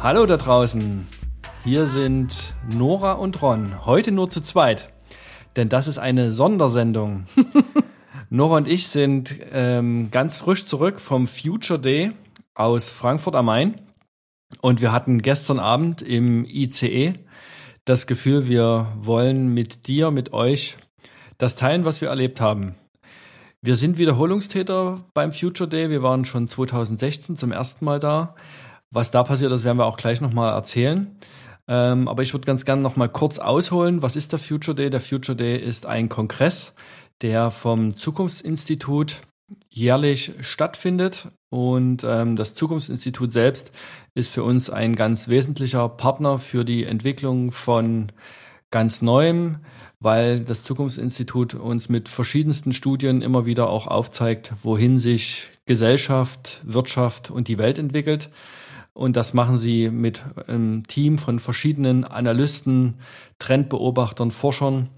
Hallo da draußen. Hier sind Nora und Ron. Heute nur zu zweit, denn das ist eine Sondersendung. Nora und ich sind ähm, ganz frisch zurück vom Future Day aus Frankfurt am Main. Und wir hatten gestern Abend im ICE das Gefühl, wir wollen mit dir, mit euch das teilen, was wir erlebt haben. Wir sind Wiederholungstäter beim Future Day. Wir waren schon 2016 zum ersten Mal da. Was da passiert ist, werden wir auch gleich nochmal erzählen. Ähm, aber ich würde ganz gerne nochmal kurz ausholen. Was ist der Future Day? Der Future Day ist ein Kongress, der vom Zukunftsinstitut jährlich stattfindet. Und ähm, das Zukunftsinstitut selbst ist für uns ein ganz wesentlicher Partner für die Entwicklung von ganz Neuem, weil das Zukunftsinstitut uns mit verschiedensten Studien immer wieder auch aufzeigt, wohin sich Gesellschaft, Wirtschaft und die Welt entwickelt. Und das machen sie mit einem Team von verschiedenen Analysten, Trendbeobachtern, Forschern,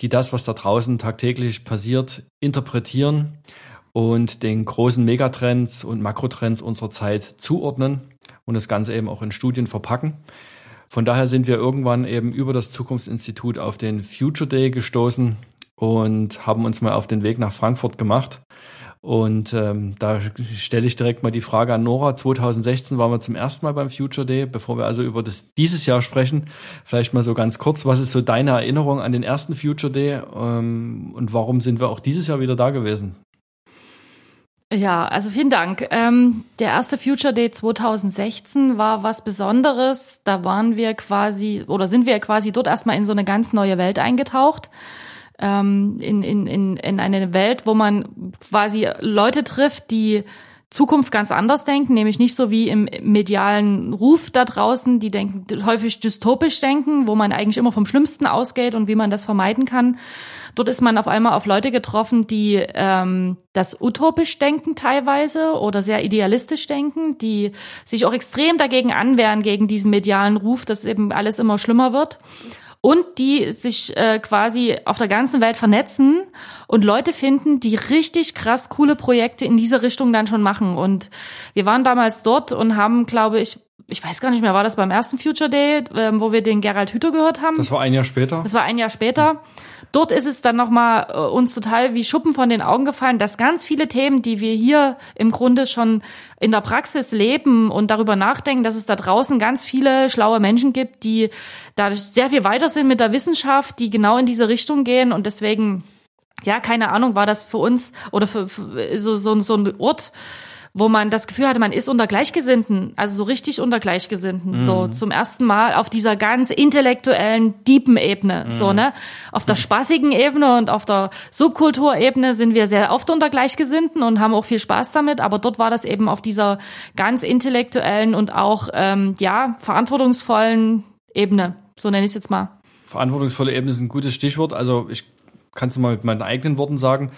die das, was da draußen tagtäglich passiert, interpretieren und den großen Megatrends und Makrotrends unserer Zeit zuordnen und das Ganze eben auch in Studien verpacken. Von daher sind wir irgendwann eben über das Zukunftsinstitut auf den Future Day gestoßen und haben uns mal auf den Weg nach Frankfurt gemacht. Und ähm, da stelle ich direkt mal die Frage an Nora. 2016 waren wir zum ersten Mal beim Future Day. Bevor wir also über das dieses Jahr sprechen, vielleicht mal so ganz kurz, was ist so deine Erinnerung an den ersten Future Day ähm, und warum sind wir auch dieses Jahr wieder da gewesen? Ja, also vielen Dank. Ähm, der erste Future Day 2016 war was Besonderes. Da waren wir quasi oder sind wir quasi dort erstmal in so eine ganz neue Welt eingetaucht. Ähm, in, in, in, in eine Welt, wo man quasi Leute trifft, die Zukunft ganz anders denken, nämlich nicht so wie im medialen Ruf da draußen, die denken häufig dystopisch denken, wo man eigentlich immer vom Schlimmsten ausgeht und wie man das vermeiden kann. Dort ist man auf einmal auf Leute getroffen, die ähm, das utopisch denken teilweise oder sehr idealistisch denken, die sich auch extrem dagegen anwehren gegen diesen medialen Ruf, dass eben alles immer schlimmer wird und die sich äh, quasi auf der ganzen Welt vernetzen und Leute finden, die richtig krass coole Projekte in diese Richtung dann schon machen. Und wir waren damals dort und haben, glaube ich, ich weiß gar nicht mehr, war das beim ersten Future Day, ähm, wo wir den Gerald Hüther gehört haben? Das war ein Jahr später. Das war ein Jahr später. Dort ist es dann nochmal äh, uns total wie Schuppen von den Augen gefallen, dass ganz viele Themen, die wir hier im Grunde schon in der Praxis leben und darüber nachdenken, dass es da draußen ganz viele schlaue Menschen gibt, die dadurch sehr viel weiter sind mit der Wissenschaft, die genau in diese Richtung gehen und deswegen ja, keine Ahnung, war das für uns oder für, für so, so, so ein Ort, wo man das Gefühl hatte, man ist unter Gleichgesinnten, also so richtig unter Gleichgesinnten, mhm. so zum ersten Mal auf dieser ganz intellektuellen, deepen Ebene, mhm. so, ne? Auf der spaßigen Ebene und auf der Subkulturebene sind wir sehr oft unter Gleichgesinnten und haben auch viel Spaß damit, aber dort war das eben auf dieser ganz intellektuellen und auch, ähm, ja, verantwortungsvollen Ebene, so nenne ich es jetzt mal. Verantwortungsvolle Ebene ist ein gutes Stichwort, also ich kann es mal mit meinen eigenen Worten sagen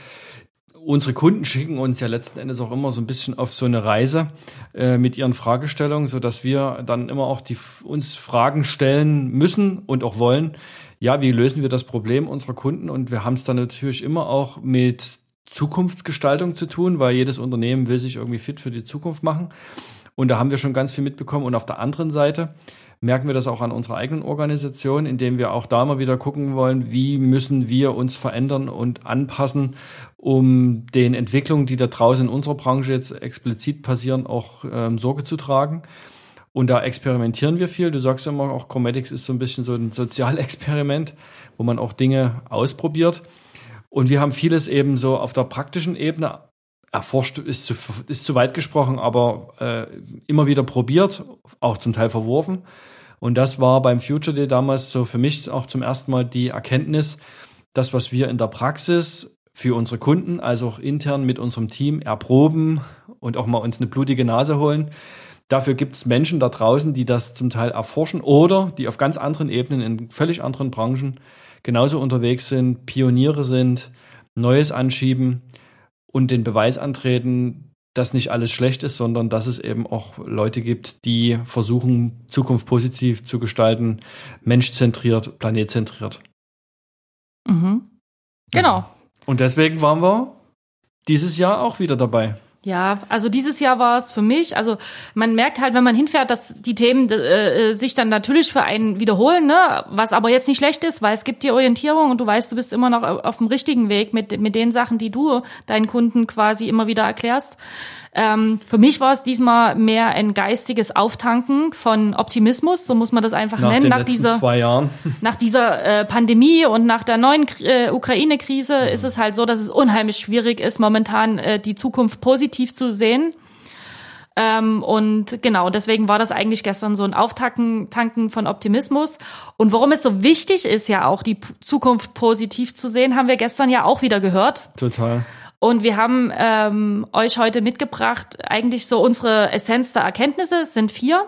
unsere Kunden schicken uns ja letzten Endes auch immer so ein bisschen auf so eine Reise äh, mit ihren Fragestellungen, so dass wir dann immer auch die uns Fragen stellen müssen und auch wollen. Ja, wie lösen wir das Problem unserer Kunden? Und wir haben es dann natürlich immer auch mit Zukunftsgestaltung zu tun, weil jedes Unternehmen will sich irgendwie fit für die Zukunft machen. Und da haben wir schon ganz viel mitbekommen. Und auf der anderen Seite merken wir das auch an unserer eigenen Organisation, indem wir auch da mal wieder gucken wollen, wie müssen wir uns verändern und anpassen, um den Entwicklungen, die da draußen in unserer Branche jetzt explizit passieren, auch ähm, Sorge zu tragen. Und da experimentieren wir viel. Du sagst ja immer, auch Chromatics ist so ein bisschen so ein Sozialexperiment, wo man auch Dinge ausprobiert. Und wir haben vieles eben so auf der praktischen Ebene erforscht, ist zu, ist zu weit gesprochen, aber äh, immer wieder probiert, auch zum Teil verworfen. Und das war beim Future Day damals so für mich auch zum ersten Mal die Erkenntnis, das, was wir in der Praxis für unsere Kunden, also auch intern mit unserem Team erproben und auch mal uns eine blutige Nase holen. Dafür gibt es Menschen da draußen, die das zum Teil erforschen oder die auf ganz anderen Ebenen in völlig anderen Branchen genauso unterwegs sind, Pioniere sind, Neues anschieben und den Beweis antreten, dass nicht alles schlecht ist, sondern dass es eben auch Leute gibt, die versuchen, Zukunft positiv zu gestalten, menschzentriert, planetzentriert. Mhm. Genau. Und deswegen waren wir dieses Jahr auch wieder dabei. Ja, also dieses Jahr war es für mich, also man merkt halt, wenn man hinfährt, dass die Themen äh, sich dann natürlich für einen wiederholen, ne? was aber jetzt nicht schlecht ist, weil es gibt die Orientierung und du weißt, du bist immer noch auf dem richtigen Weg mit, mit den Sachen, die du deinen Kunden quasi immer wieder erklärst. Ähm, für mich war es diesmal mehr ein geistiges Auftanken von Optimismus, so muss man das einfach nach nennen, den nach dieser, zwei Jahren. nach dieser äh, Pandemie und nach der neuen äh, Ukraine-Krise ist es halt so, dass es unheimlich schwierig ist, momentan äh, die Zukunft positiv zu sehen. Ähm, und genau, deswegen war das eigentlich gestern so ein Auftanken Tanken von Optimismus. Und warum es so wichtig ist, ja auch die P Zukunft positiv zu sehen, haben wir gestern ja auch wieder gehört. Total. Und wir haben ähm, euch heute mitgebracht, eigentlich so unsere Essenz der Erkenntnisse. Es sind vier.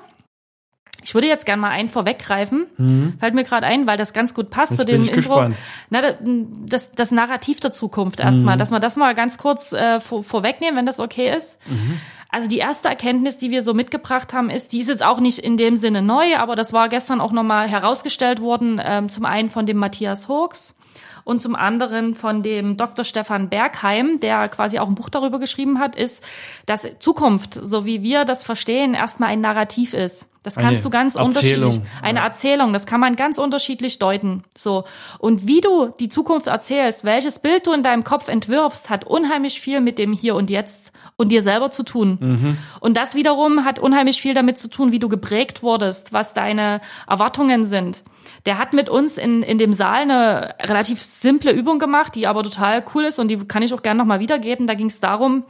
Ich würde jetzt gerne mal einen vorweggreifen. Mhm. Fällt mir gerade ein, weil das ganz gut passt Jetzt zu dem Intro. gespannt. Na, da- das, das Narrativ der Zukunft erstmal, Mhm. dass wir das mal ganz kurz äh, vor, vorwegnehmen, wenn das okay ist. Mhm. Also die erste Erkenntnis, die wir so mitgebracht haben, ist, die ist jetzt auch nicht in dem Sinne neu, aber das war gestern auch nochmal herausgestellt worden, ähm, zum einen von dem Matthias Hoogs und zum anderen von dem Dr. Stefan Bergheim, der quasi auch ein Buch darüber geschrieben hat, ist, dass Zukunft, so wie wir das verstehen, erstmal ein Narrativ ist. Das Eine kannst du ganz Erzählung, unterschiedlich, eine Erzählung, das kann man ganz unterschiedlich deuten. So. Und wie du die Zukunft erzählst, welches Bild du in deinem Kopf entwirfst, hat unheimlich viel mit dem Hier und Jetzt und dir selber zu tun. Und das wiederum hat unheimlich viel damit zu tun, wie du geprägt wurdest, was deine Erwartungen sind. Der hat mit uns in, in dem Saal eine relativ simple Übung gemacht, die aber total cool ist und die kann ich auch gerne nochmal wiedergeben. Da ging es darum,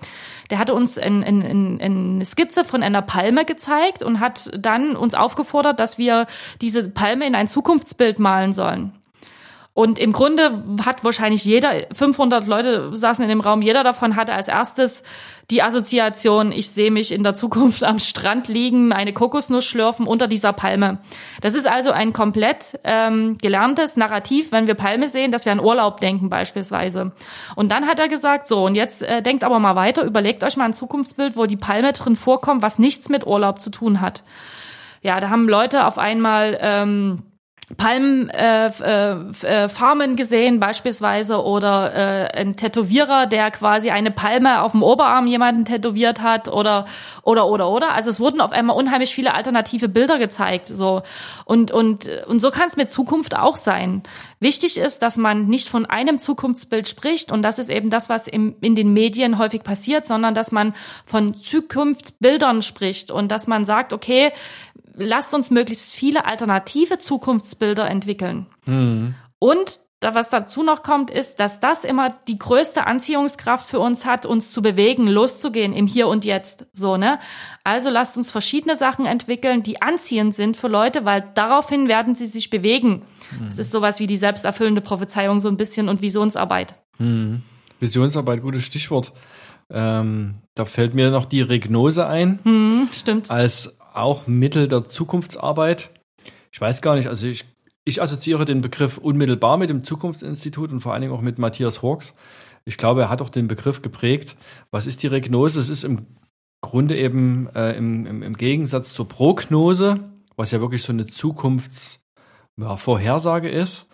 der hatte uns in, in, in, in eine Skizze von einer Palme gezeigt und hat dann uns aufgefordert, dass wir diese Palme in ein Zukunftsbild malen sollen. Und im Grunde hat wahrscheinlich jeder, 500 Leute saßen in dem Raum, jeder davon hatte als erstes die Assoziation, ich sehe mich in der Zukunft am Strand liegen, eine Kokosnuss schlürfen unter dieser Palme. Das ist also ein komplett ähm, gelerntes Narrativ, wenn wir Palme sehen, dass wir an Urlaub denken beispielsweise. Und dann hat er gesagt, so, und jetzt äh, denkt aber mal weiter, überlegt euch mal ein Zukunftsbild, wo die Palme drin vorkommt, was nichts mit Urlaub zu tun hat. Ja, da haben Leute auf einmal... Ähm, Palmenfarmen äh, äh, Farmen gesehen beispielsweise oder äh, ein Tätowierer, der quasi eine Palme auf dem Oberarm jemanden tätowiert hat oder oder oder oder. Also es wurden auf einmal unheimlich viele alternative Bilder gezeigt. So und und und so kann es mit Zukunft auch sein. Wichtig ist, dass man nicht von einem Zukunftsbild spricht und das ist eben das, was im, in den Medien häufig passiert, sondern dass man von Zukunftsbildern spricht und dass man sagt, okay, lasst uns möglichst viele alternative Zukunftsbilder entwickeln. Und da, was dazu noch kommt, ist, dass das immer die größte Anziehungskraft für uns hat, uns zu bewegen, loszugehen im Hier und Jetzt. So, ne? Also lasst uns verschiedene Sachen entwickeln, die anziehend sind für Leute, weil daraufhin werden sie sich bewegen. Das ist sowas wie die selbsterfüllende Prophezeiung so ein bisschen und Visionsarbeit. Visionsarbeit, gutes Stichwort. Ähm, da fällt mir noch die Regnose ein, Hm, stimmt. als auch Mittel der Zukunftsarbeit. Ich weiß gar nicht, also ich, ich assoziiere den Begriff unmittelbar mit dem Zukunftsinstitut und vor allen Dingen auch mit Matthias Hawks. Ich glaube, er hat auch den Begriff geprägt. Was ist die Regnose? Es ist im Grunde eben äh, im, im, im Gegensatz zur Prognose, was ja wirklich so eine Zukunftsvorhersage ist,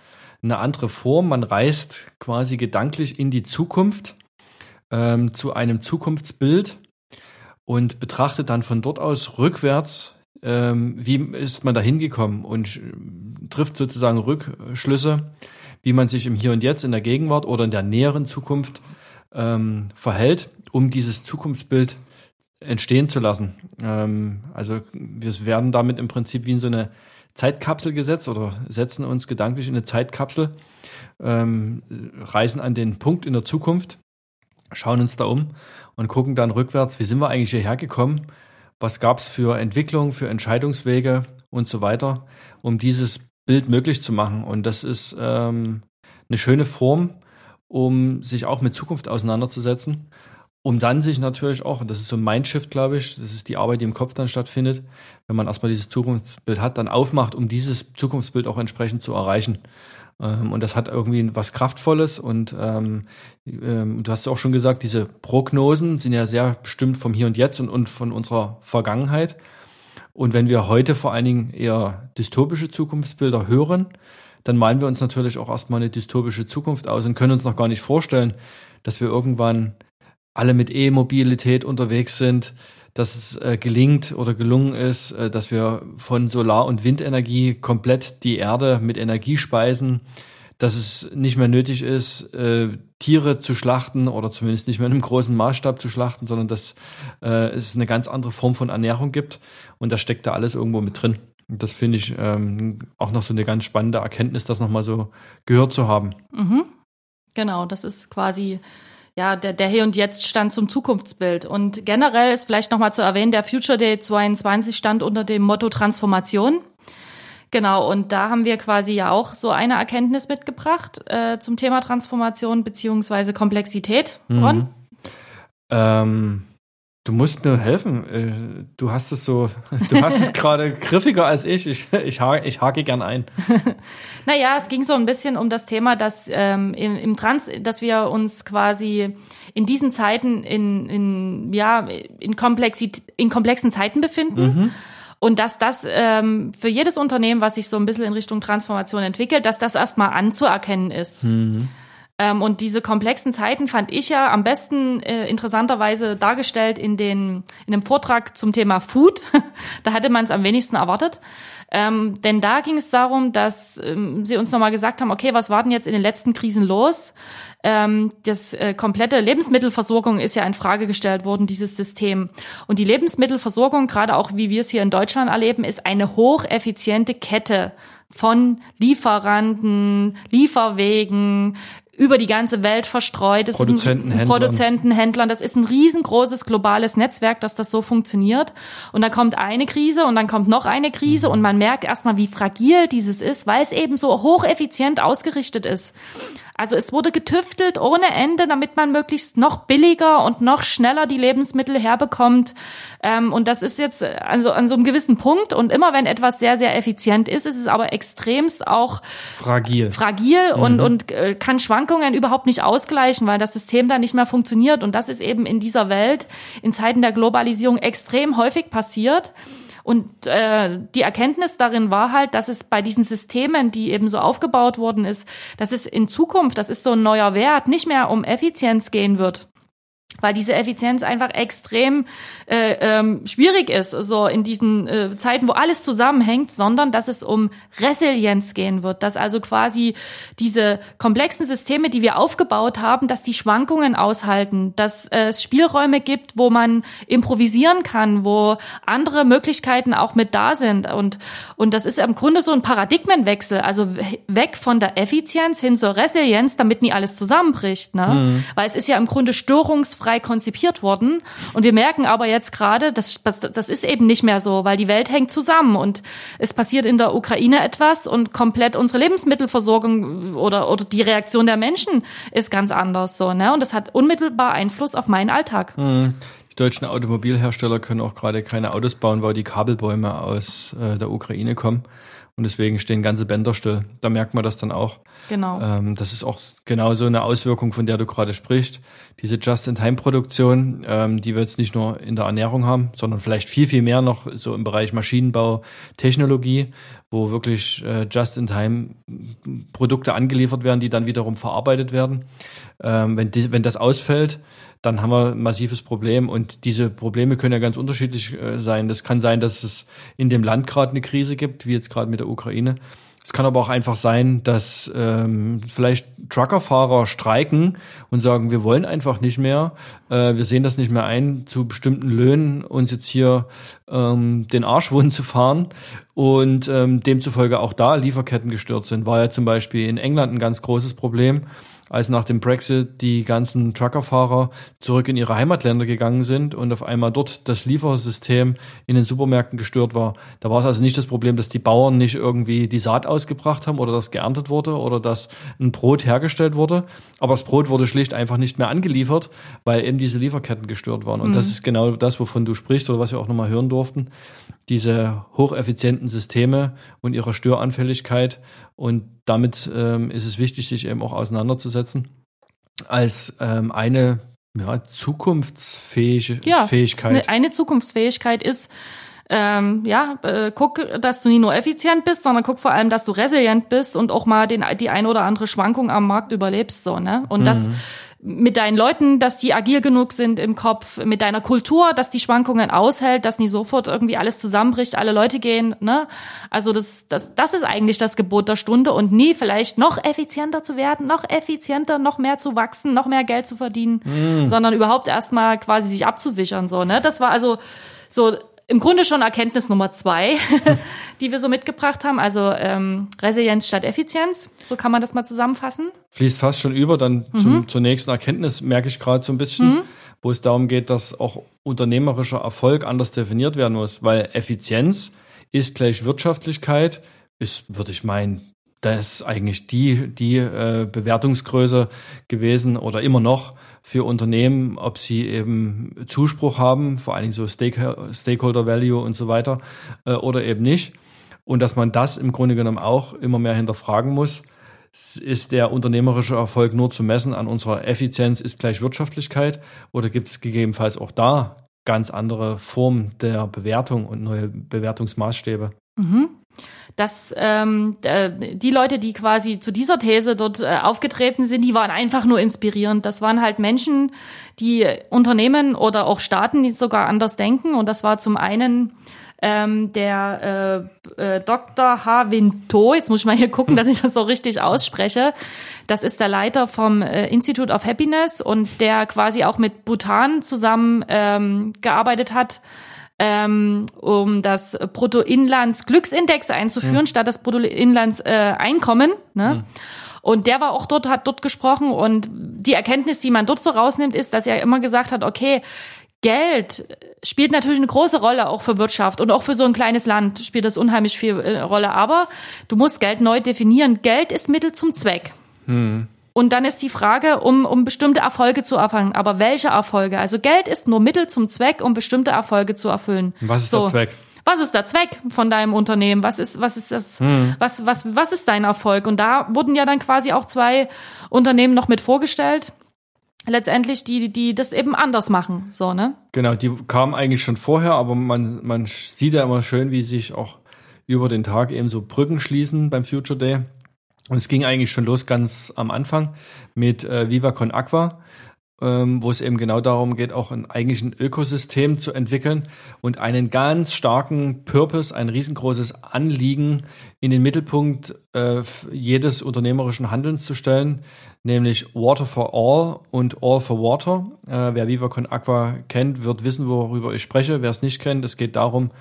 eine andere Form. Man reist quasi gedanklich in die Zukunft ähm, zu einem Zukunftsbild und betrachtet dann von dort aus rückwärts, ähm, wie ist man da hingekommen und äh, trifft sozusagen Rückschlüsse, wie man sich im Hier und Jetzt in der Gegenwart oder in der näheren Zukunft ähm, verhält, um dieses Zukunftsbild entstehen zu lassen. Ähm, also wir werden damit im Prinzip wie in so eine Zeitkapsel gesetzt oder setzen uns gedanklich in eine Zeitkapsel, ähm, reisen an den Punkt in der Zukunft, schauen uns da um und gucken dann rückwärts, wie sind wir eigentlich hierher gekommen, was gab es für Entwicklungen, für Entscheidungswege und so weiter, um dieses Bild möglich zu machen. Und das ist ähm, eine schöne Form, um sich auch mit Zukunft auseinanderzusetzen, um dann sich natürlich auch, und das ist so ein Mindshift, glaube ich, das ist die Arbeit, die im Kopf dann stattfindet, wenn man erstmal dieses Zukunftsbild hat, dann aufmacht, um dieses Zukunftsbild auch entsprechend zu erreichen. Ähm, und das hat irgendwie was Kraftvolles und ähm, ähm, du hast auch schon gesagt, diese Prognosen sind ja sehr bestimmt vom Hier und Jetzt und, und von unserer Vergangenheit. Und wenn wir heute vor allen Dingen eher dystopische Zukunftsbilder hören, dann malen wir uns natürlich auch erstmal eine dystopische Zukunft aus und können uns noch gar nicht vorstellen, dass wir irgendwann alle mit E-Mobilität unterwegs sind, dass es äh, gelingt oder gelungen ist, äh, dass wir von Solar- und Windenergie komplett die Erde mit Energie speisen, dass es nicht mehr nötig ist, äh, Tiere zu schlachten oder zumindest nicht mehr in einem großen Maßstab zu schlachten, sondern dass äh, es eine ganz andere Form von Ernährung gibt und das steckt da alles irgendwo mit drin. Und das finde ich ähm, auch noch so eine ganz spannende Erkenntnis, das nochmal so gehört zu haben. Mhm. Genau, das ist quasi ja, der, der Hier und Jetzt stand zum Zukunftsbild. Und generell ist vielleicht nochmal zu erwähnen, der Future Day 22 stand unter dem Motto Transformation. Genau, und da haben wir quasi ja auch so eine Erkenntnis mitgebracht äh, zum Thema Transformation beziehungsweise Komplexität. Ron? Mhm. Ähm, Du musst mir helfen. Äh, du hast es so, du hast es gerade griffiger als ich. Ich, ich, hake, ich hake gern ein. naja, es ging so ein bisschen um das Thema, dass ähm, im, im Trans, dass wir uns quasi in diesen Zeiten in, in ja in, Komplexit in komplexen Zeiten befinden. Mhm. Und dass das ähm, für jedes Unternehmen, was sich so ein bisschen in Richtung Transformation entwickelt, dass das erstmal anzuerkennen ist. Mhm. Ähm, und diese komplexen Zeiten fand ich ja am besten äh, interessanterweise dargestellt in, den, in dem Vortrag zum Thema Food. da hatte man es am wenigsten erwartet. Ähm, denn da ging es darum, dass ähm, sie uns nochmal gesagt haben, okay, was war denn jetzt in den letzten Krisen los? Ähm, das äh, komplette Lebensmittelversorgung ist ja in Frage gestellt worden, dieses System. Und die Lebensmittelversorgung, gerade auch wie wir es hier in Deutschland erleben, ist eine hocheffiziente Kette von Lieferanten, Lieferwegen, über die ganze Welt verstreut. Das Produzenten, ist ein Produzenten, Händlern. Das ist ein riesengroßes globales Netzwerk, dass das so funktioniert. Und dann kommt eine Krise und dann kommt noch eine Krise mhm. und man merkt erstmal, wie fragil dieses ist, weil es eben so hocheffizient ausgerichtet ist. Also es wurde getüftelt ohne Ende, damit man möglichst noch billiger und noch schneller die Lebensmittel herbekommt. Ähm, und das ist jetzt also an so einem gewissen Punkt. Und immer wenn etwas sehr, sehr effizient ist, ist es aber extremst auch fragil, fragil mhm. und, und äh, kann Schwankungen überhaupt nicht ausgleichen, weil das System da nicht mehr funktioniert. Und das ist eben in dieser Welt in Zeiten der Globalisierung extrem häufig passiert. Und äh, die Erkenntnis darin war halt, dass es bei diesen Systemen, die eben so aufgebaut worden ist, dass es in Zukunft, das ist so ein neuer Wert, nicht mehr um Effizienz gehen wird, weil diese Effizienz einfach extrem äh, ähm, schwierig ist, so in diesen äh, Zeiten, wo alles zusammenhängt, sondern dass es um Resilienz gehen wird, dass also quasi diese komplexen Systeme, die wir aufgebaut haben, dass die Schwankungen aushalten, dass es Spielräume gibt, wo man improvisieren kann, wo andere Möglichkeiten auch mit da sind und und das ist im Grunde so ein Paradigmenwechsel, also weg von der Effizienz hin zur Resilienz, damit nie alles zusammenbricht, ne? Mhm. Weil es ist ja im Grunde störungsfrei frei konzipiert worden. Und wir merken aber jetzt gerade, das, das ist eben nicht mehr so, weil die Welt hängt zusammen und es passiert in der Ukraine etwas und komplett unsere Lebensmittelversorgung oder, oder die Reaktion der Menschen ist ganz anders so, ne? Und das hat unmittelbar Einfluss auf meinen Alltag. Mhm. Die deutschen Automobilhersteller können auch gerade keine Autos bauen, weil die Kabelbäume aus äh, der Ukraine kommen. Und deswegen stehen ganze Bänder still. Da merkt man das dann auch. Genau. Ähm, das ist auch genau so eine Auswirkung, von der du gerade sprichst. Diese Just-in-Time-Produktion, ähm, die wir jetzt nicht nur in der Ernährung haben, sondern vielleicht viel, viel mehr noch so im Bereich Maschinenbau, Technologie, wo wirklich äh, Just-in-Time Produkte angeliefert werden, die dann wiederum verarbeitet werden. Ähm, wenn, die, wenn das ausfällt, dann haben wir ein massives Problem. Und diese Probleme können ja ganz unterschiedlich äh, sein. Das kann sein, dass es in dem Land gerade eine Krise gibt, wie jetzt gerade mit der Ukraine. Es kann aber auch einfach sein, dass ähm, vielleicht Truckerfahrer streiken und sagen, wir wollen einfach nicht mehr, äh, wir sehen das nicht mehr ein, zu bestimmten Löhnen uns jetzt hier ähm, den Arsch wund zu fahren und ähm, demzufolge auch da Lieferketten gestört sind. War ja zum Beispiel in England ein ganz großes Problem als nach dem Brexit die ganzen Truckerfahrer zurück in ihre Heimatländer gegangen sind und auf einmal dort das Liefersystem in den Supermärkten gestört war. Da war es also nicht das Problem, dass die Bauern nicht irgendwie die Saat ausgebracht haben oder dass geerntet wurde oder dass ein Brot hergestellt wurde, aber das Brot wurde schlicht einfach nicht mehr angeliefert, weil eben diese Lieferketten gestört waren. Und mhm. das ist genau das, wovon du sprichst oder was wir auch nochmal hören durften. Diese hocheffizienten Systeme und ihre Störanfälligkeit und damit ähm, ist es wichtig, sich eben auch auseinanderzusetzen als ähm, eine ja, zukunftsfähige ja, Fähigkeit. Eine, eine Zukunftsfähigkeit ist, ähm, ja, äh, guck, dass du nicht nur effizient bist, sondern guck vor allem, dass du resilient bist und auch mal den, die ein oder andere Schwankung am Markt überlebst, so, ne? Und mhm. das mit deinen Leuten, dass die agil genug sind im Kopf, mit deiner Kultur, dass die Schwankungen aushält, dass nie sofort irgendwie alles zusammenbricht, alle Leute gehen, ne? Also das, das, das ist eigentlich das Gebot der Stunde und nie vielleicht noch effizienter zu werden, noch effizienter, noch mehr zu wachsen, noch mehr Geld zu verdienen, mm. sondern überhaupt erstmal quasi sich abzusichern, so, ne? Das war also so im Grunde schon Erkenntnis Nummer zwei, die wir so mitgebracht haben. Also ähm, Resilienz statt Effizienz, so kann man das mal zusammenfassen. Fließt fast schon über, dann mhm. zum, zur nächsten Erkenntnis merke ich gerade so ein bisschen, mhm. wo es darum geht, dass auch unternehmerischer Erfolg anders definiert werden muss, weil Effizienz ist gleich Wirtschaftlichkeit, ist, würde ich meinen, das ist eigentlich die, die äh, Bewertungsgröße gewesen oder immer noch für Unternehmen, ob sie eben Zuspruch haben, vor allen Dingen so Stakeholder Value und so weiter, äh, oder eben nicht. Und dass man das im Grunde genommen auch immer mehr hinterfragen muss. Ist der unternehmerische Erfolg nur zu messen an unserer Effizienz ist gleich Wirtschaftlichkeit oder gibt es gegebenenfalls auch da ganz andere Formen der Bewertung und neue Bewertungsmaßstäbe? Mhm dass ähm, die Leute, die quasi zu dieser These dort äh, aufgetreten sind, die waren einfach nur inspirierend. Das waren halt Menschen, die Unternehmen oder auch Staaten, die sogar anders denken. Und das war zum einen ähm, der äh, äh, Dr. H. Winto, jetzt muss ich mal hier gucken, dass ich das so richtig ausspreche. Das ist der Leiter vom äh, Institute of Happiness und der quasi auch mit Bhutan zusammen ähm, gearbeitet hat ähm, um das Bruttoinlandsglücksindex einzuführen, mhm. statt das Bruttoinlandseinkommen. Äh, ne? Mhm. Und der war auch dort, hat dort gesprochen und die Erkenntnis, die man dort so rausnimmt, ist, dass er immer gesagt hat, okay, Geld spielt natürlich eine große Rolle auch für Wirtschaft und auch für so ein kleines Land spielt das unheimlich viel äh, Rolle. Aber du musst Geld neu definieren. Geld ist Mittel zum Zweck. Hm. Und dann ist die Frage, um, um bestimmte Erfolge zu erfangen. Aber welche Erfolge? Also Geld ist nur Mittel zum Zweck, um bestimmte Erfolge zu erfüllen. Was ist so. der Zweck? Was ist der Zweck von deinem Unternehmen? Was ist, was ist das, hm. was, was, was ist dein Erfolg? Und da wurden ja dann quasi auch zwei Unternehmen noch mit vorgestellt. Letztendlich, die, die das eben anders machen, so, ne? Genau, die kamen eigentlich schon vorher, aber man, man sieht ja immer schön, wie sich auch über den Tag eben so Brücken schließen beim Future Day. Und es ging eigentlich schon los ganz am Anfang mit äh, Viva Con Aqua, ähm, wo es eben genau darum geht, auch ein eigentlich Ökosystem zu entwickeln und einen ganz starken Purpose, ein riesengroßes Anliegen in den Mittelpunkt äh, jedes unternehmerischen Handelns zu stellen, nämlich Water for All und All for Water. Äh, wer Viva Con Aqua kennt, wird wissen, worüber ich spreche. Wer es nicht kennt, es geht darum,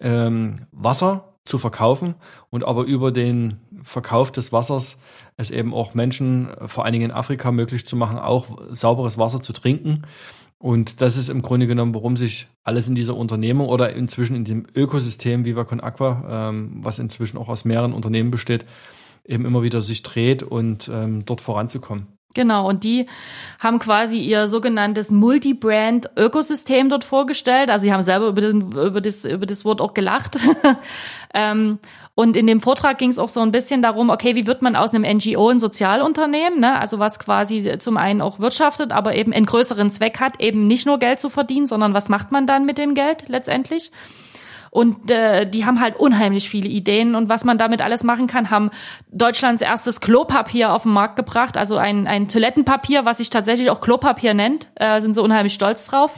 ähm, Wasser zu verkaufen und aber über den Verkauf des Wassers es eben auch Menschen, vor allen Dingen in Afrika, möglich zu machen, auch sauberes Wasser zu trinken. Und das ist im Grunde genommen, worum sich alles in dieser Unternehmung oder inzwischen in dem Ökosystem Viva Con Aqua, ähm, was inzwischen auch aus mehreren Unternehmen besteht, eben immer wieder sich dreht und ähm, dort voranzukommen. Genau, und die haben quasi ihr sogenanntes Multi-Brand-Ökosystem dort vorgestellt. Also sie haben selber über, den, über, das, über das Wort auch gelacht. ähm, und in dem Vortrag ging es auch so ein bisschen darum, okay, wie wird man aus einem NGO ein Sozialunternehmen, ne? also was quasi zum einen auch wirtschaftet, aber eben einen größeren Zweck hat, eben nicht nur Geld zu verdienen, sondern was macht man dann mit dem Geld letztendlich? Und äh, die haben halt unheimlich viele Ideen und was man damit alles machen kann, haben Deutschlands erstes Klopapier auf den Markt gebracht, also ein, ein Toilettenpapier, was sich tatsächlich auch Klopapier nennt, äh, sind sie unheimlich stolz drauf.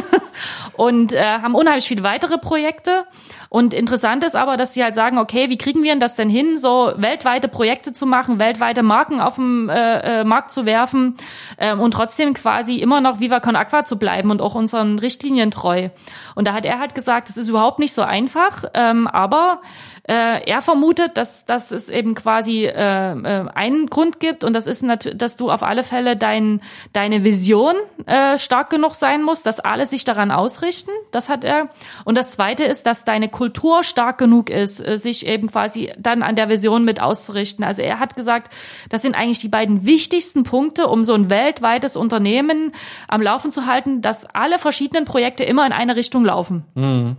und äh, haben unheimlich viele weitere Projekte. Und interessant ist aber, dass sie halt sagen, okay, wie kriegen wir das denn hin, so weltweite Projekte zu machen, weltweite Marken auf dem äh, äh, Markt zu werfen ähm, und trotzdem quasi immer noch Viva Con Aqua zu bleiben und auch unseren Richtlinien treu. Und da hat er halt gesagt, es ist überhaupt nicht so einfach, ähm, aber äh, er vermutet, dass, dass es eben quasi äh, äh, einen Grund gibt und das ist natürlich, dass du auf alle Fälle dein, deine Vision äh, stark genug sein musst, dass alle sich daran ausrichten. Das hat er. Und das Zweite ist, dass deine Kultur stark genug ist, äh, sich eben quasi dann an der Vision mit auszurichten. Also er hat gesagt, das sind eigentlich die beiden wichtigsten Punkte, um so ein weltweites Unternehmen am Laufen zu halten, dass alle verschiedenen Projekte immer in eine Richtung laufen. Mhm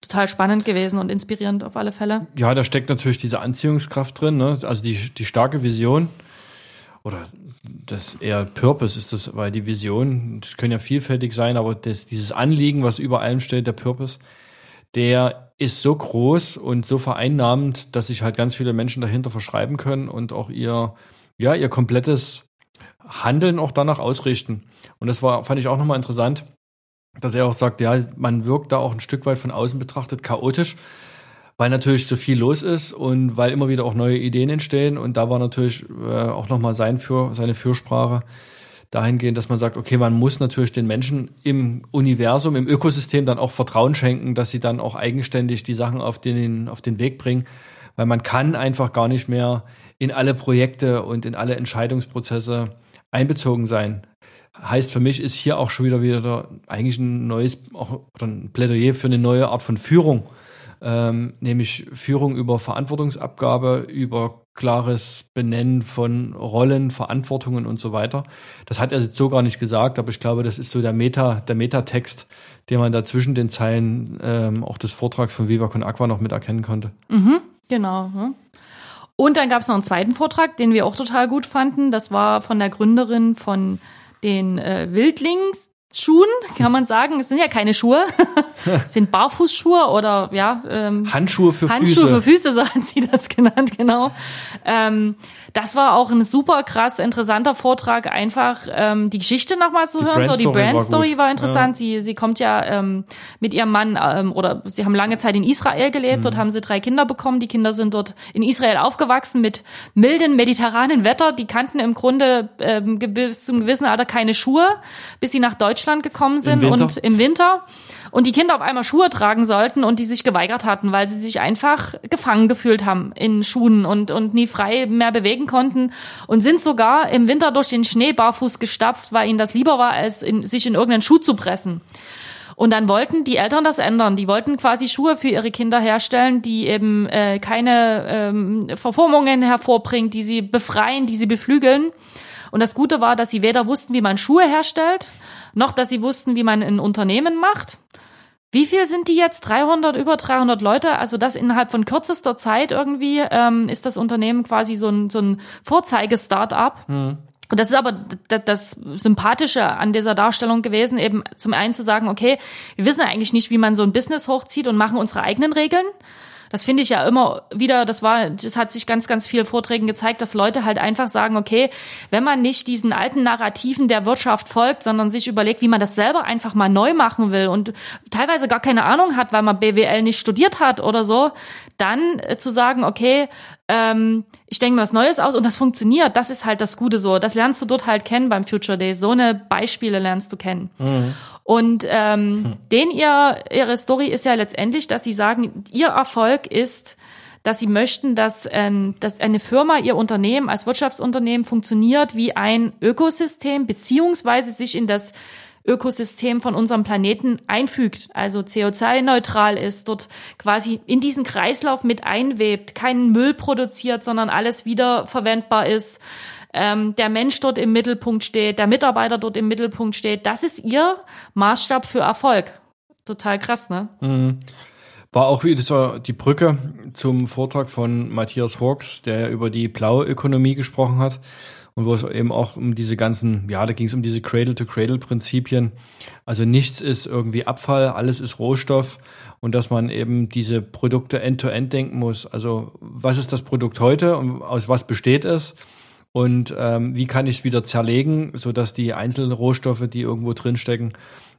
total spannend gewesen und inspirierend auf alle Fälle. Ja, da steckt natürlich diese Anziehungskraft drin, ne? also die, die starke Vision oder das eher Purpose ist das, weil die Vision, das können ja vielfältig sein, aber das, dieses Anliegen, was über allem steht, der Purpose, der ist so groß und so vereinnahmend, dass sich halt ganz viele Menschen dahinter verschreiben können und auch ihr, ja, ihr komplettes Handeln auch danach ausrichten. Und das war, fand ich auch nochmal interessant, dass er auch sagt, ja, man wirkt da auch ein Stück weit von außen betrachtet chaotisch, weil natürlich so viel los ist und weil immer wieder auch neue Ideen entstehen. Und da war natürlich äh, auch nochmal sein für, seine Fürsprache dahingehend, dass man sagt, okay, man muss natürlich den Menschen im Universum, im Ökosystem dann auch Vertrauen schenken, dass sie dann auch eigenständig die Sachen auf den, auf den Weg bringen, weil man kann einfach gar nicht mehr in alle Projekte und in alle Entscheidungsprozesse einbezogen sein. Heißt für mich ist hier auch schon wieder wieder eigentlich ein neues auch, ein Plädoyer für eine neue Art von Führung, ähm, nämlich Führung über Verantwortungsabgabe, über klares Benennen von Rollen, Verantwortungen und so weiter. Das hat er jetzt so gar nicht gesagt, aber ich glaube, das ist so der Meta, der Metatext, den man da zwischen den Zeilen ähm, auch des Vortrags von Viva Con Aqua noch mit erkennen konnte. Mhm, genau. Ne? Und dann gab es noch einen zweiten Vortrag, den wir auch total gut fanden. Das war von der Gründerin von den äh, Wildlings, Schuhen, kann man sagen. Es sind ja keine Schuhe, es sind Barfußschuhe oder ja ähm, Handschuhe für Handschuhe Füße. für Füße, so hat sie das genannt, genau. Ähm, das war auch ein super krass interessanter Vortrag, einfach ähm, die Geschichte nochmal zu die hören. so die Brandstory war, war, interessant. Ja. Sie sie kommt ja ähm, mit ihrem Mann ähm, oder sie haben lange Zeit in Israel gelebt. Mhm. Dort haben sie drei Kinder bekommen. Die Kinder sind dort in Israel aufgewachsen mit milden mediterranen Wetter. Die kannten im Grunde ähm, bis zum gewissen Alter keine Schuhe, bis sie nach Deutschland gekommen sind Im und im Winter und die Kinder auf einmal Schuhe tragen sollten und die sich geweigert hatten, weil sie sich einfach gefangen gefühlt haben in Schuhen und, und nie frei mehr bewegen konnten und sind sogar im Winter durch den Schnee barfuß gestapft, weil ihnen das lieber war, als in, sich in irgendeinen Schuh zu pressen. Und dann wollten die Eltern das ändern. Die wollten quasi Schuhe für ihre Kinder herstellen, die eben äh, keine ähm, Verformungen hervorbringen, die sie befreien, die sie beflügeln. Und das Gute war, dass sie weder wussten, wie man Schuhe herstellt, noch dass sie wussten, wie man ein Unternehmen macht. Wie viel sind die jetzt? 300, über 300 Leute? Also das innerhalb von kürzester Zeit irgendwie ähm, ist das Unternehmen quasi so ein, so ein Vorzeige-Startup. Mhm. Und das ist aber das Sympathische an dieser Darstellung gewesen, eben zum einen zu sagen, okay, wir wissen eigentlich nicht, wie man so ein Business hochzieht und machen unsere eigenen Regeln. Das finde ich ja immer wieder, das war, das hat sich ganz, ganz viel Vorträgen gezeigt, dass Leute halt einfach sagen, okay, wenn man nicht diesen alten Narrativen der Wirtschaft folgt, sondern sich überlegt, wie man das selber einfach mal neu machen will und teilweise gar keine Ahnung hat, weil man BWL nicht studiert hat oder so, dann äh, zu sagen, okay, ähm, ich denke mir was Neues aus und das funktioniert, das ist halt das Gute so. Das lernst du dort halt kennen beim Future Day. So eine Beispiele lernst du kennen. Mhm. Und ähm, hm. den ihr, ihre Story ist ja letztendlich, dass sie sagen, ihr Erfolg ist, dass sie möchten, dass, ähm, dass eine Firma, ihr Unternehmen als Wirtschaftsunternehmen funktioniert wie ein Ökosystem, beziehungsweise sich in das Ökosystem von unserem Planeten einfügt, also CO2-neutral ist, dort quasi in diesen Kreislauf mit einwebt, keinen Müll produziert, sondern alles wieder verwendbar ist, ähm, der Mensch dort im Mittelpunkt steht, der Mitarbeiter dort im Mittelpunkt steht. Das ist ihr Maßstab für Erfolg. Total krass, ne? Mhm. War auch wieder die Brücke zum Vortrag von Matthias Hawks, der über die blaue Ökonomie gesprochen hat und wo es eben auch um diese ganzen, ja, da ging es um diese Cradle-to-Cradle-Prinzipien. Also nichts ist irgendwie Abfall, alles ist Rohstoff und dass man eben diese Produkte end-to-end -end denken muss. Also was ist das Produkt heute und aus was besteht es? Und ähm, wie kann ich es wieder zerlegen, sodass die einzelnen Rohstoffe, die irgendwo drinstecken,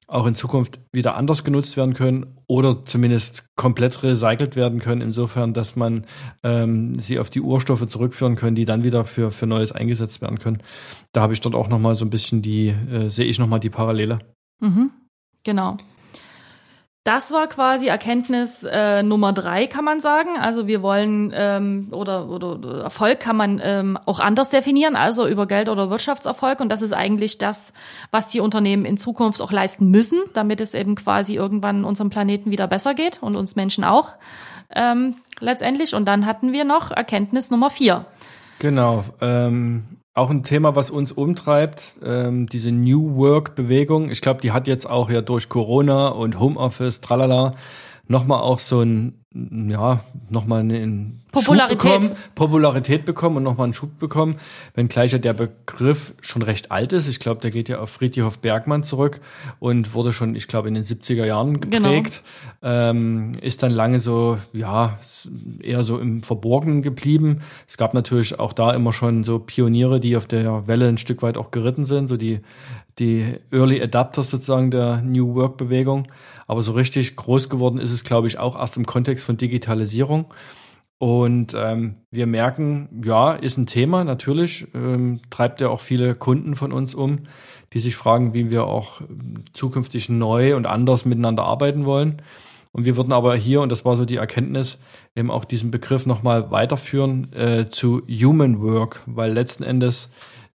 auch in Zukunft wieder anders genutzt werden können oder zumindest komplett recycelt werden können, insofern, dass man ähm, sie auf die Urstoffe zurückführen können, die dann wieder für, für Neues eingesetzt werden können. Da habe ich dort auch nochmal so ein bisschen die, äh, sehe ich nochmal die Parallele. Mhm, genau. Das war quasi Erkenntnis äh, Nummer drei, kann man sagen. Also wir wollen ähm, oder, oder Erfolg kann man ähm, auch anders definieren, also über Geld oder Wirtschaftserfolg. Und das ist eigentlich das, was die Unternehmen in Zukunft auch leisten müssen, damit es eben quasi irgendwann unserem Planeten wieder besser geht und uns Menschen auch ähm, letztendlich. Und dann hatten wir noch Erkenntnis Nummer vier. Genau. Ähm, auch ein Thema, was uns umtreibt, ähm, diese New Work-Bewegung. Ich glaube, die hat jetzt auch ja durch Corona und Homeoffice, tralala, nochmal auch so ein ja, nochmal einen Popularität. Schub bekommen, Popularität bekommen und nochmal einen Schub bekommen, wenngleich ja der Begriff schon recht alt ist. Ich glaube, der geht ja auf Friedrich Bergmann zurück und wurde schon, ich glaube, in den 70er Jahren Genau. geprägt. Ähm, ist dann lange so, ja, eher so im Verborgenen geblieben. Es gab natürlich auch da immer schon so Pioniere, die auf der Welle ein Stück weit auch geritten sind, so die, die Early Adapters sozusagen der New Work Bewegung. Aber so richtig groß geworden ist es, glaube ich, auch erst im Kontext von Digitalisierung. Und ähm, wir merken, ja, ist ein Thema natürlich, ähm, treibt ja auch viele Kunden von uns um, die sich fragen, wie wir auch zukünftig neu und anders miteinander arbeiten wollen. Und wir würden aber hier, und das war so die Erkenntnis, eben auch diesen Begriff nochmal weiterführen äh, zu Human Work, weil letzten Endes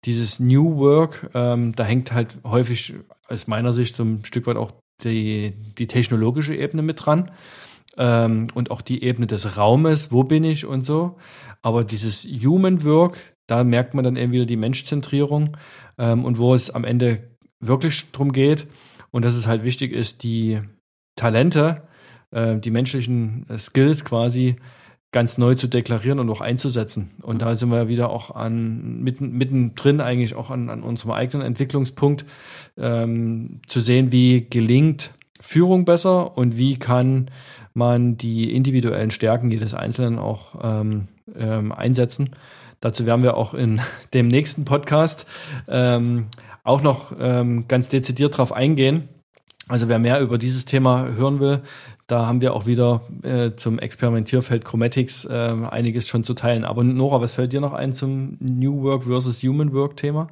dieses New Work, ähm, da hängt halt häufig aus meiner Sicht so ein Stück weit auch die, die technologische Ebene mit dran ähm, und auch die Ebene des Raumes, wo bin ich und so. Aber dieses Human Work, da merkt man dann eben wieder die Menschzentrierung ähm, und wo es am Ende wirklich drum geht und dass es halt wichtig ist, die Talente, äh, die menschlichen Skills quasi ganz neu zu deklarieren und auch einzusetzen. Und da sind wir wieder auch an mitten, mittendrin eigentlich auch an, an unserem eigenen Entwicklungspunkt ähm, zu sehen, wie gelingt Führung besser und wie kann man die individuellen Stärken jedes Einzelnen auch ähm, ähm, einsetzen. Dazu werden wir auch in dem nächsten Podcast ähm, auch noch ähm, ganz dezidiert drauf eingehen. Also wer mehr über dieses Thema hören will, da haben wir auch wieder äh, zum Experimentierfeld Chromatics äh, einiges schon zu teilen. Aber Nora, was fällt dir noch ein zum New Work versus Human Work Thema?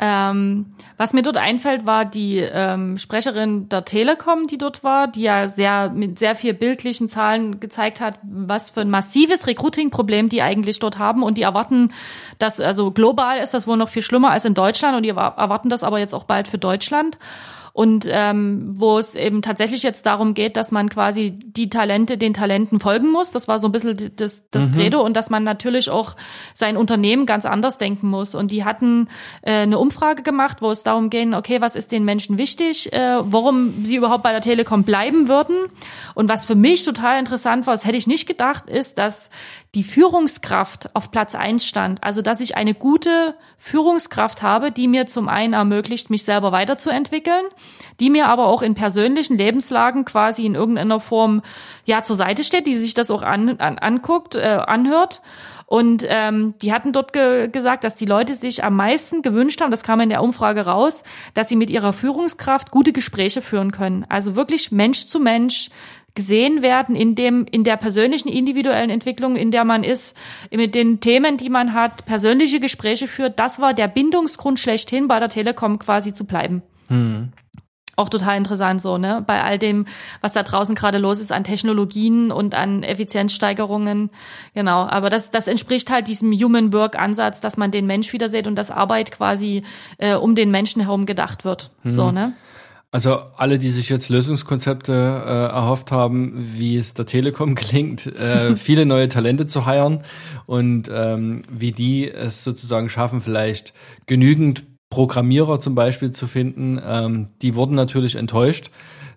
Ähm, was mir dort einfällt, war die ähm, Sprecherin der Telekom, die dort war, die ja sehr mit sehr viel bildlichen Zahlen gezeigt hat, was für ein massives Recruiting-Problem die eigentlich dort haben und die erwarten, dass also global ist das wohl noch viel schlimmer als in Deutschland und die erwarten das aber jetzt auch bald für Deutschland und ähm, wo es eben tatsächlich jetzt darum geht, dass man quasi die Talente den Talenten folgen muss. Das war so ein bisschen das, das mhm. Credo und dass man natürlich auch sein Unternehmen ganz anders denken muss. Und die hatten äh, eine Umfrage gemacht, wo es darum ging, okay, was ist den Menschen wichtig, äh, warum sie überhaupt bei der Telekom bleiben würden. Und was für mich total interessant war, das hätte ich nicht gedacht, ist, dass die Führungskraft auf Platz eins stand. Also, dass ich eine gute Führungskraft habe, die mir zum einen ermöglicht, mich selber weiterzuentwickeln, die mir aber auch in persönlichen Lebenslagen quasi in irgendeiner Form ja zur Seite steht, die sich das auch an, an, anguckt, äh, anhört. Und ähm, die hatten dort ge gesagt, dass die Leute sich am meisten gewünscht haben, das kam in der Umfrage raus, dass sie mit ihrer Führungskraft gute Gespräche führen können. Also wirklich Mensch zu Mensch, gesehen werden in dem, in der persönlichen individuellen Entwicklung, in der man ist, mit den Themen, die man hat, persönliche Gespräche führt. Das war der Bindungsgrund schlechthin, bei der Telekom quasi zu bleiben. Hm. Auch total interessant so, ne? Bei all dem, was da draußen gerade los ist an Technologien und an Effizienzsteigerungen. Genau. Aber das, das entspricht halt diesem Human Work Ansatz, dass man den Mensch wieder sieht und dass Arbeit quasi äh, um den Menschen herum gedacht wird. Hm. So, ne? Also alle, die sich jetzt Lösungskonzepte äh, erhofft haben, wie es der Telekom gelingt, äh, viele neue Talente zu heiren und ähm, wie die es sozusagen schaffen, vielleicht genügend Programmierer zum Beispiel zu finden, ähm, die wurden natürlich enttäuscht.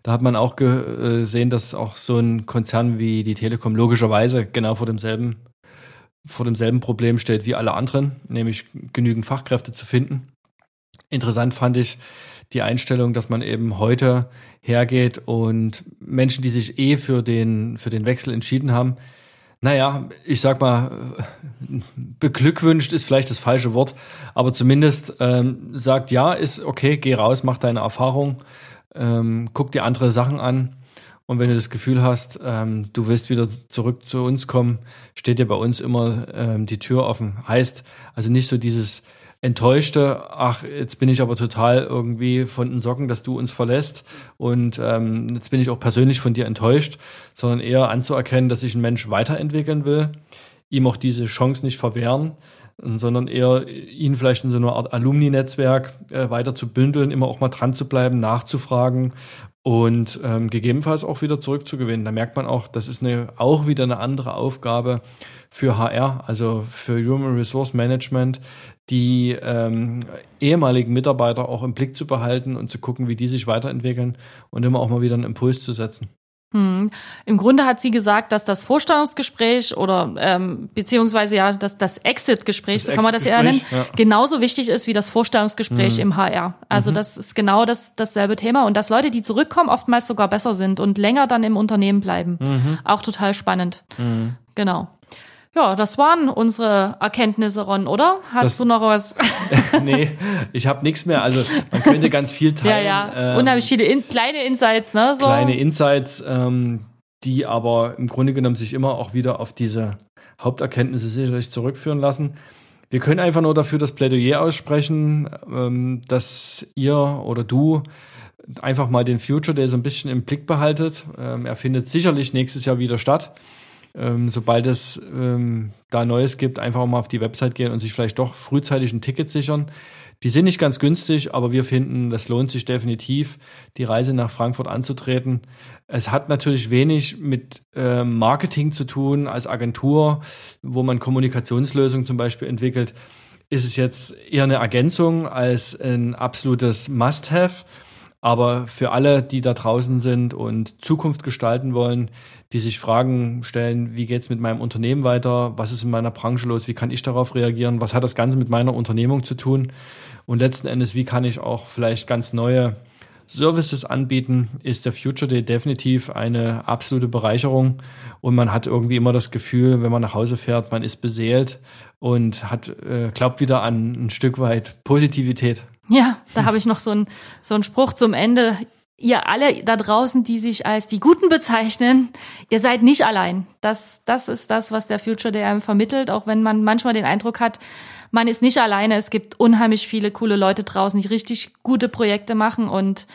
Da hat man auch gesehen, dass auch so ein Konzern wie die Telekom logischerweise genau vor demselben vor demselben Problem steht wie alle anderen, nämlich genügend Fachkräfte zu finden. Interessant fand ich, die Einstellung, dass man eben heute hergeht und Menschen, die sich eh für den, für den Wechsel entschieden haben, naja, ich sag mal, beglückwünscht ist vielleicht das falsche Wort, aber zumindest ähm, sagt, ja, ist okay, geh raus, mach deine Erfahrung, ähm, guck dir andere Sachen an. Und wenn du das Gefühl hast, ähm, du willst wieder zurück zu uns kommen, steht dir bei uns immer ähm, die Tür offen. Heißt also nicht so dieses, enttäuschte, ach, jetzt bin ich aber total irgendwie von den Socken, dass du uns verlässt. Und ähm, jetzt bin ich auch persönlich von dir enttäuscht, sondern eher anzuerkennen, dass sich ein Mensch weiterentwickeln will, ihm auch diese Chance nicht verwehren, sondern eher ihn vielleicht in so einer Art Alumni-Netzwerk äh, weiter zu bündeln, immer auch mal dran zu bleiben, nachzufragen und ähm, gegebenenfalls auch wieder zurückzugewinnen. Da merkt man auch, das ist eine, auch wieder eine andere Aufgabe für HR, also für Human Resource Management, die ähm, ehemaligen Mitarbeiter auch im Blick zu behalten und zu gucken, wie die sich weiterentwickeln und immer auch mal wieder einen Impuls zu setzen. Hm. Im Grunde hat sie gesagt, dass das Vorstellungsgespräch oder ähm, beziehungsweise ja das, das Exit-Gespräch, so kann man das ja nennen, ja. genauso wichtig ist wie das Vorstellungsgespräch mhm. im HR. Also mhm. das ist genau das dasselbe Thema und dass Leute, die zurückkommen, oftmals sogar besser sind und länger dann im Unternehmen bleiben. Mhm. Auch total spannend. Mhm. Genau. Ja, das waren unsere Erkenntnisse, Ron, oder? Hast das, du noch was? nee, ich habe nichts mehr. Also man könnte ganz viel teilen. Ja, ja. Ähm, Unheimlich viele in, kleine Insights, ne? So. Kleine Insights, ähm, die aber im Grunde genommen sich immer auch wieder auf diese Haupterkenntnisse sicherlich zurückführen lassen. Wir können einfach nur dafür das Plädoyer aussprechen, ähm, dass ihr oder du einfach mal den Future Day so ein bisschen im Blick behaltet. Ähm, er findet sicherlich nächstes Jahr wieder statt ähm, sobald es ähm, da Neues gibt, einfach mal auf die Website gehen und sich vielleicht doch frühzeitig ein Ticket sichern. Die sind nicht ganz günstig, aber wir finden, das lohnt sich definitiv, die Reise nach Frankfurt anzutreten. Es hat natürlich wenig mit äh, Marketing zu tun als Agentur, wo man Kommunikationslösungen zum Beispiel entwickelt. Ist es jetzt eher eine Ergänzung als ein absolutes Must-Have. Aber für alle, die da draußen sind und Zukunft gestalten wollen, die sich Fragen stellen, wie geht's mit meinem Unternehmen weiter, was ist in meiner Branche los, wie kann ich darauf reagieren, was hat das Ganze mit meiner Unternehmung zu tun? Und letzten Endes, wie kann ich auch vielleicht ganz neue Services anbieten, ist der Future Day definitiv eine absolute Bereicherung. Und man hat irgendwie immer das Gefühl, wenn man nach Hause fährt, man ist beseelt und hat äh, glaubt wieder an ein Stück weit Positivität. Ja, da habe ich noch so einen so einen Spruch zum Ende. Ihr alle da draußen, die sich als die Guten bezeichnen, ihr seid nicht allein. Das, das ist das, was der Future einem vermittelt, auch wenn man manchmal den Eindruck hat, man ist nicht alleine. Es gibt unheimlich viele coole Leute draußen, die richtig gute Projekte machen und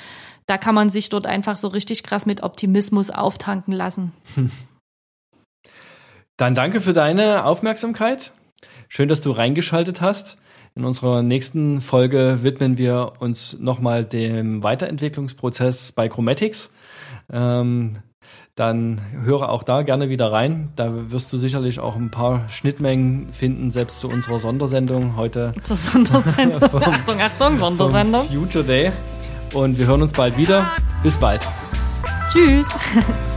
da kann man sich dort einfach so richtig krass mit Optimismus auftanken lassen. Dann danke für deine Aufmerksamkeit. Schön, dass du reingeschaltet hast. In unserer nächsten Folge widmen wir uns nochmal dem Weiterentwicklungsprozess bei Chromatics. Ähm, dann höre auch da gerne wieder rein. Da wirst du sicherlich auch ein paar Schnittmengen finden, selbst zu unserer Sondersendung heute. Zur Sondersendung. vom, Achtung, Achtung, Sondersendung. Future Day. Und wir hören uns bald wieder. Bis bald. Tschüss.